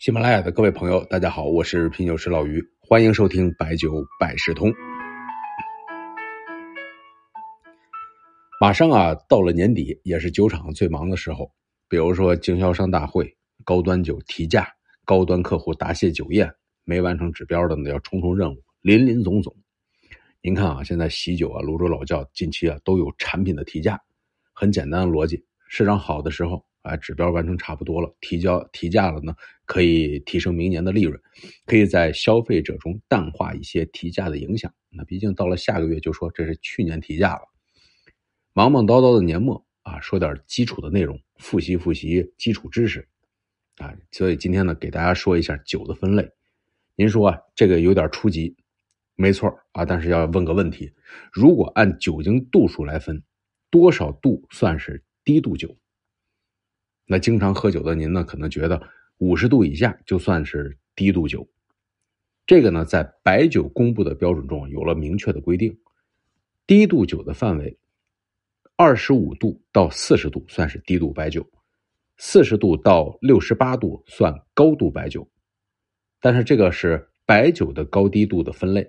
喜马拉雅的各位朋友，大家好，我是品酒师老于，欢迎收听白酒百事通。马上啊，到了年底，也是酒厂最忙的时候。比如说经销商大会、高端酒提价、高端客户答谢酒宴，没完成指标的呢，要冲冲任务，林林总总。您看啊，现在喜酒啊、泸州老窖近期啊都有产品的提价，很简单的逻辑，市场好的时候。啊，指标完成差不多了，提交提价了呢，可以提升明年的利润，可以在消费者中淡化一些提价的影响。那毕竟到了下个月就说这是去年提价了，忙忙叨叨的年末啊，说点基础的内容，复习复习基础知识啊。所以今天呢，给大家说一下酒的分类。您说啊，这个有点初级，没错啊，但是要问个问题：如果按酒精度数来分，多少度算是低度酒？那经常喝酒的您呢，可能觉得五十度以下就算是低度酒。这个呢，在白酒公布的标准中有了明确的规定。低度酒的范围，二十五度到四十度算是低度白酒，四十度到六十八度算高度白酒。但是这个是白酒的高低度的分类。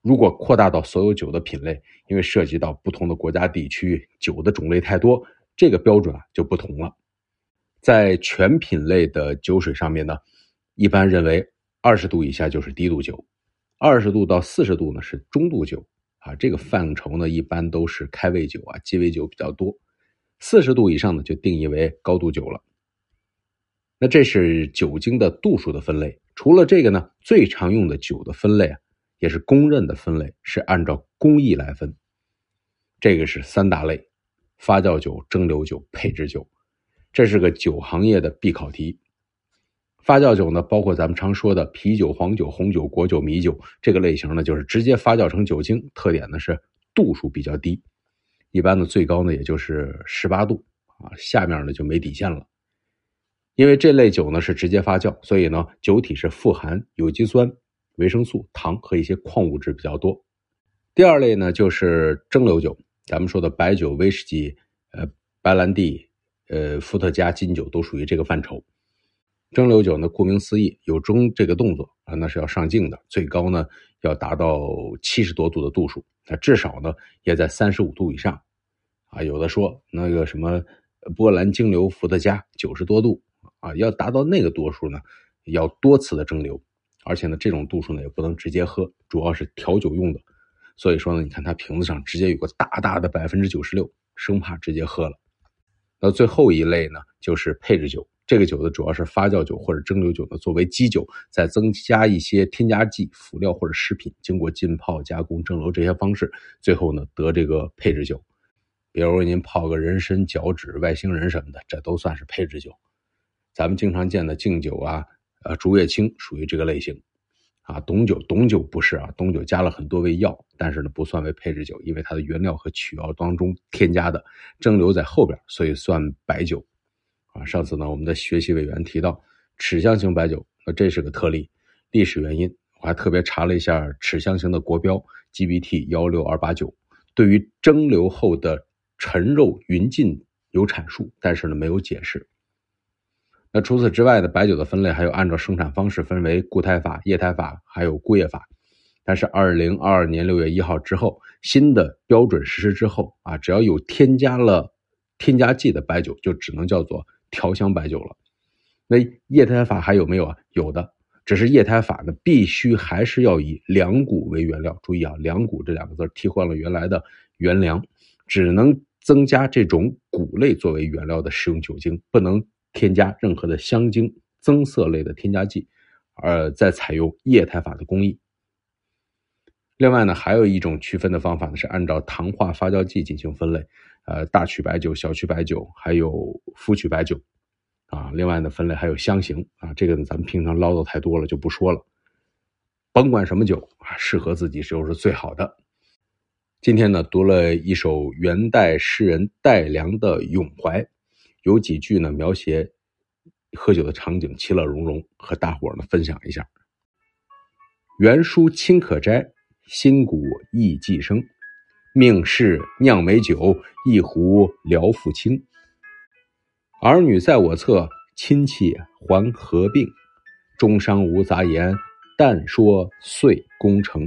如果扩大到所有酒的品类，因为涉及到不同的国家地区，酒的种类太多，这个标准啊就不同了。在全品类的酒水上面呢，一般认为二十度以下就是低度酒，二十度到四十度呢是中度酒啊。这个范畴呢一般都是开胃酒啊、鸡尾酒比较多，四十度以上呢就定义为高度酒了。那这是酒精的度数的分类。除了这个呢，最常用的酒的分类啊，也是公认的分类，是按照工艺来分。这个是三大类：发酵酒、蒸馏酒、配制酒。这是个酒行业的必考题。发酵酒呢，包括咱们常说的啤酒、黄酒、红酒、果酒、米酒这个类型呢，就是直接发酵成酒精，特点呢是度数比较低，一般的最高呢也就是十八度啊，下面呢就没底线了。因为这类酒呢是直接发酵，所以呢酒体是富含有机酸、维生素、糖和一些矿物质比较多。第二类呢就是蒸馏酒，咱们说的白酒、威士忌、呃白兰地。呃，伏特加、金酒都属于这个范畴。蒸馏酒呢，顾名思义，有蒸这个动作啊，那是要上镜的，最高呢要达到七十多度的度数，那至少呢也在三十五度以上啊。有的说那个什么波兰蒸馏伏特加九十多度啊，要达到那个度数呢，要多次的蒸馏，而且呢这种度数呢也不能直接喝，主要是调酒用的。所以说呢，你看它瓶子上直接有个大大的百分之九十六，生怕直接喝了。那最后一类呢，就是配制酒。这个酒呢，主要是发酵酒或者蒸馏酒呢，作为基酒，再增加一些添加剂、辅料或者食品，经过浸泡、加工、蒸馏这些方式，最后呢得这个配制酒。比如您泡个人参、脚趾、外星人什么的，这都算是配制酒。咱们经常见的敬酒啊，呃，竹叶青属于这个类型。啊，董酒，董酒不是啊，董酒加了很多味药，但是呢不算为配制酒，因为它的原料和曲药当中添加的，蒸馏在后边，所以算白酒。啊，上次呢我们的学习委员提到齿香型白酒，那这是个特例，历史原因，我还特别查了一下齿香型的国标 GBT 幺六二八九，对于蒸馏后的陈肉匀净有阐述，但是呢没有解释。那除此之外的白酒的分类还有按照生产方式分为固态法、液态法，还有固液法。但是二零二二年六月一号之后，新的标准实施之后啊，只要有添加了添加剂的白酒，就只能叫做调香白酒了。那液态法还有没有啊？有的，只是液态法呢，必须还是要以两谷为原料。注意啊，两谷这两个字替换了原来的原粮，只能增加这种谷类作为原料的食用酒精，不能。添加任何的香精、增色类的添加剂，而再采用液态法的工艺。另外呢，还有一种区分的方法呢，是按照糖化发酵剂进行分类。呃，大曲白酒、小曲白酒，还有麸曲白酒，啊，另外呢，分类还有香型啊，这个呢，咱们平常唠叨太多了，就不说了。甭管什么酒啊，适合自己就是最好的。今天呢，读了一首元代诗人戴良的咏怀。有几句呢，描写喝酒的场景，其乐融融，和大伙儿呢分享一下。原书清可摘，新谷意寄生。命世酿美酒，一壶聊父亲。儿女在我侧，亲戚还合并。中伤无杂言，但说遂功成。